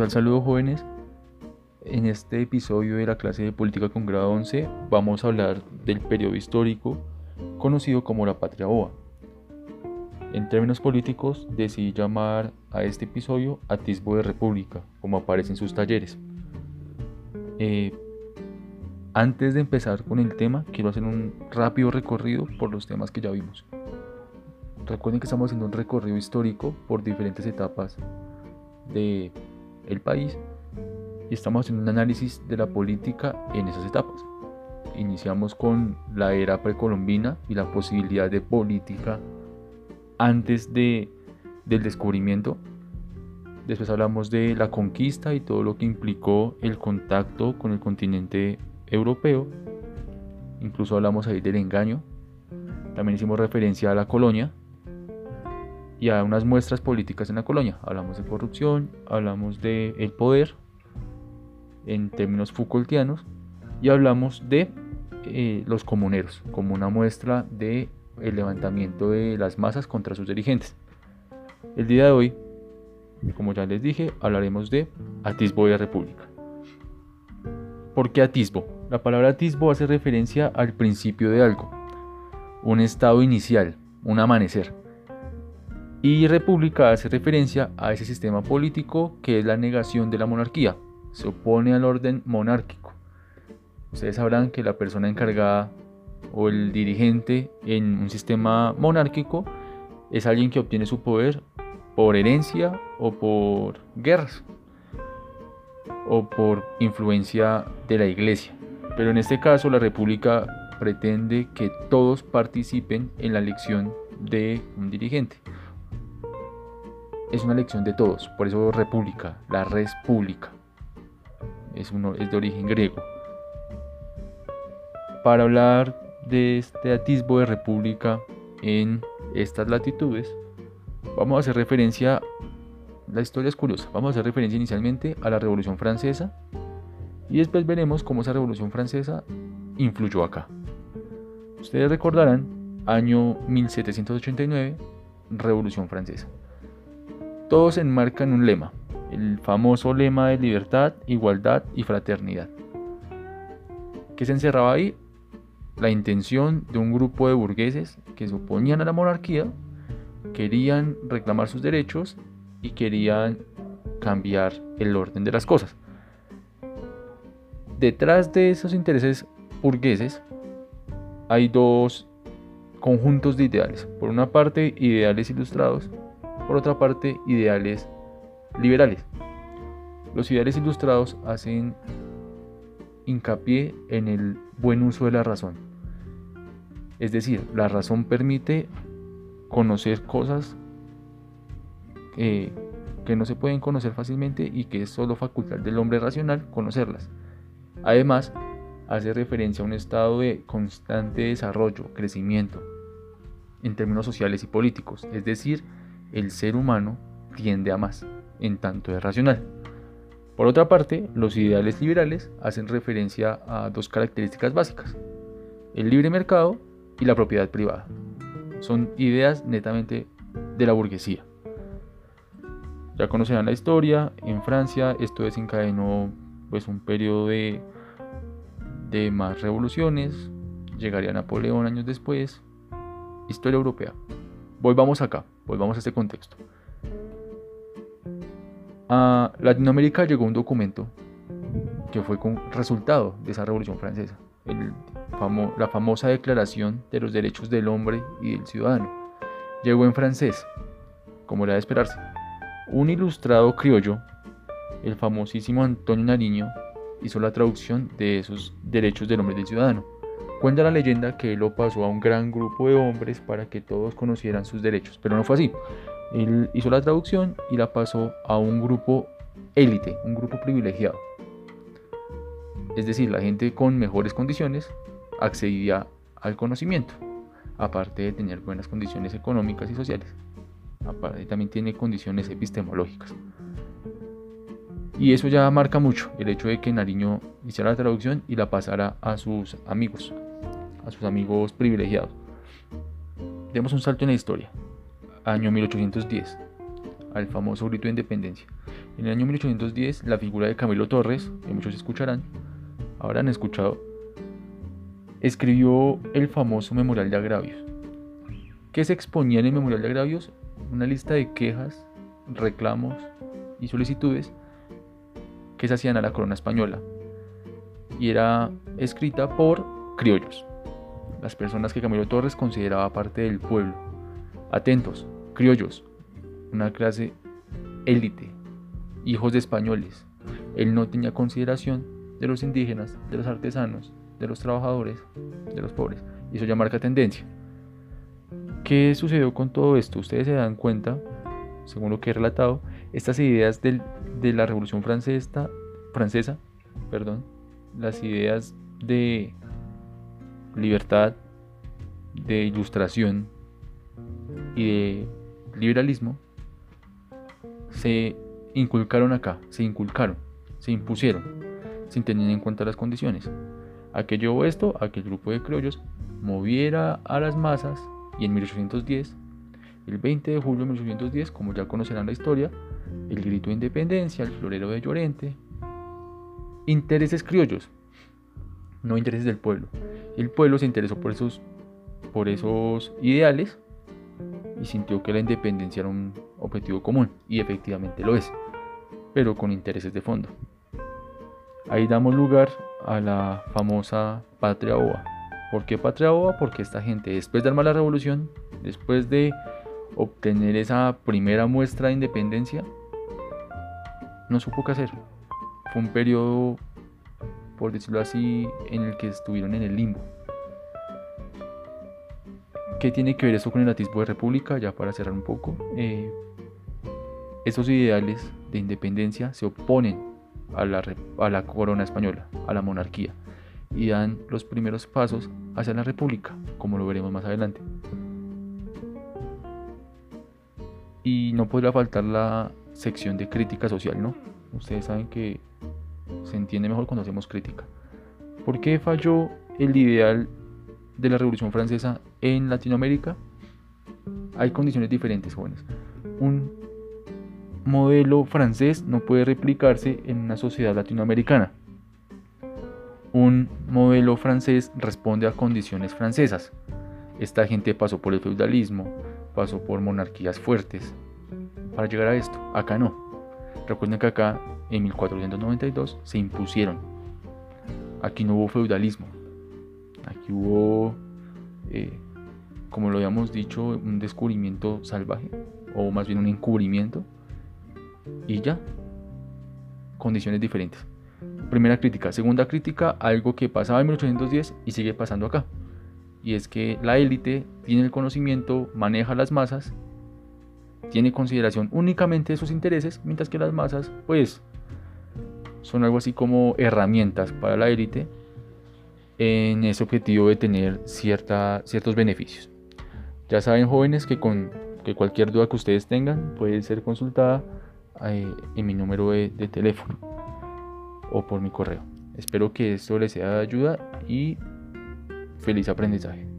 Cordial saludo jóvenes. En este episodio de la clase de política con grado 11 vamos a hablar del periodo histórico conocido como la Patria Boa. En términos políticos decidí llamar a este episodio Atisbo de República, como aparece en sus talleres. Eh, antes de empezar con el tema, quiero hacer un rápido recorrido por los temas que ya vimos. Recuerden que estamos haciendo un recorrido histórico por diferentes etapas de el país y estamos haciendo un análisis de la política en esas etapas. Iniciamos con la era precolombina y la posibilidad de política antes de, del descubrimiento. Después hablamos de la conquista y todo lo que implicó el contacto con el continente europeo. Incluso hablamos ahí del engaño. También hicimos referencia a la colonia y a unas muestras políticas en la colonia. Hablamos de corrupción, hablamos de poder en términos Foucaultianos y hablamos de eh, los comuneros como una muestra de el levantamiento de las masas contra sus dirigentes. El día de hoy, como ya les dije, hablaremos de atisbo de la república. ¿Por qué atisbo? La palabra atisbo hace referencia al principio de algo, un estado inicial, un amanecer. Y república hace referencia a ese sistema político que es la negación de la monarquía, se opone al orden monárquico. Ustedes sabrán que la persona encargada o el dirigente en un sistema monárquico es alguien que obtiene su poder por herencia o por guerras o por influencia de la iglesia. Pero en este caso la república pretende que todos participen en la elección de un dirigente es una elección de todos, por eso república, la res pública, es, uno, es de origen griego. Para hablar de este atisbo de república en estas latitudes, vamos a hacer referencia, la historia es curiosa, vamos a hacer referencia inicialmente a la Revolución Francesa y después veremos cómo esa Revolución Francesa influyó acá. Ustedes recordarán, año 1789, Revolución Francesa. Todos enmarcan un lema, el famoso lema de libertad, igualdad y fraternidad. ¿Qué se encerraba ahí? La intención de un grupo de burgueses que se oponían a la monarquía, querían reclamar sus derechos y querían cambiar el orden de las cosas. Detrás de esos intereses burgueses hay dos conjuntos de ideales. Por una parte, ideales ilustrados por otra parte, ideales liberales. Los ideales ilustrados hacen hincapié en el buen uso de la razón. Es decir, la razón permite conocer cosas que, que no se pueden conocer fácilmente y que es solo facultad del hombre racional conocerlas. Además, hace referencia a un estado de constante desarrollo, crecimiento, en términos sociales y políticos, es decir, el ser humano tiende a más, en tanto es racional. Por otra parte, los ideales liberales hacen referencia a dos características básicas, el libre mercado y la propiedad privada. Son ideas netamente de la burguesía. Ya conocerán la historia, en Francia esto desencadenó pues un periodo de, de más revoluciones, llegaría Napoleón años después, historia europea. Volvamos acá, volvamos a este contexto. A Latinoamérica llegó un documento que fue resultado de esa Revolución Francesa, la famosa Declaración de los Derechos del Hombre y del Ciudadano. Llegó en francés, como era de esperarse. Un ilustrado criollo, el famosísimo Antonio Nariño, hizo la traducción de esos derechos del hombre y del ciudadano. Cuenta la leyenda que él lo pasó a un gran grupo de hombres para que todos conocieran sus derechos, pero no fue así. Él hizo la traducción y la pasó a un grupo élite, un grupo privilegiado. Es decir, la gente con mejores condiciones accedía al conocimiento, aparte de tener buenas condiciones económicas y sociales. Aparte también tiene condiciones epistemológicas. Y eso ya marca mucho el hecho de que Nariño hiciera la traducción y la pasara a sus amigos, a sus amigos privilegiados. Demos un salto en la historia. Año 1810. al famoso grito de independencia. En el año 1810, la figura de Camilo Torres, que muchos escucharán, habrán escuchado, escribió el famoso Memorial de Agravios. ¿Qué se exponía en el Memorial de Agravios? Una lista de quejas, reclamos y solicitudes que se hacían a la corona española y era escrita por criollos, las personas que Camilo Torres consideraba parte del pueblo. Atentos, criollos, una clase élite, hijos de españoles. Él no tenía consideración de los indígenas, de los artesanos, de los trabajadores, de los pobres. Y eso ya marca tendencia. ¿Qué sucedió con todo esto? Ustedes se dan cuenta, según lo que he relatado, estas ideas de la Revolución Francesa, francesa perdón, las ideas de libertad, de ilustración y de liberalismo se inculcaron acá, se inculcaron, se impusieron, sin tener en cuenta las condiciones. A que llevó esto, a que el grupo de criollos moviera a las masas y en 1810, el 20 de julio de 1810, como ya conocerán la historia, el grito de independencia, el florero de Llorente, intereses criollos, no intereses del pueblo. El pueblo se interesó por esos, por esos ideales y sintió que la independencia era un objetivo común, y efectivamente lo es, pero con intereses de fondo. Ahí damos lugar a la famosa Patria Oa. ¿Por qué Patria Oa? Porque esta gente, después de armar la revolución, después de obtener esa primera muestra de independencia, no supo qué hacer. Fue un periodo por decirlo así, en el que estuvieron en el limbo. ¿Qué tiene que ver eso con el atisbo de república? Ya para cerrar un poco. Eh, esos ideales de independencia se oponen a la, a la corona española, a la monarquía, y dan los primeros pasos hacia la república, como lo veremos más adelante. Y no podría faltar la sección de crítica social, ¿no? Ustedes saben que se entiende mejor cuando hacemos crítica. ¿Por qué falló el ideal de la Revolución Francesa en Latinoamérica? Hay condiciones diferentes, jóvenes. Un modelo francés no puede replicarse en una sociedad latinoamericana. Un modelo francés responde a condiciones francesas. Esta gente pasó por el feudalismo, pasó por monarquías fuertes. Para llegar a esto, acá no. Recuerden que acá en 1492 se impusieron. Aquí no hubo feudalismo, aquí hubo, eh, como lo habíamos dicho, un descubrimiento salvaje, o más bien un encubrimiento, y ya, condiciones diferentes. Primera crítica. Segunda crítica, algo que pasaba en 1810 y sigue pasando acá. Y es que la élite tiene el conocimiento, maneja las masas, tiene consideración únicamente de sus intereses, mientras que las masas, pues, son algo así como herramientas para la élite en ese objetivo de tener cierta, ciertos beneficios. Ya saben jóvenes que con que cualquier duda que ustedes tengan puede ser consultada eh, en mi número de, de teléfono o por mi correo. Espero que esto les sea de ayuda y feliz aprendizaje.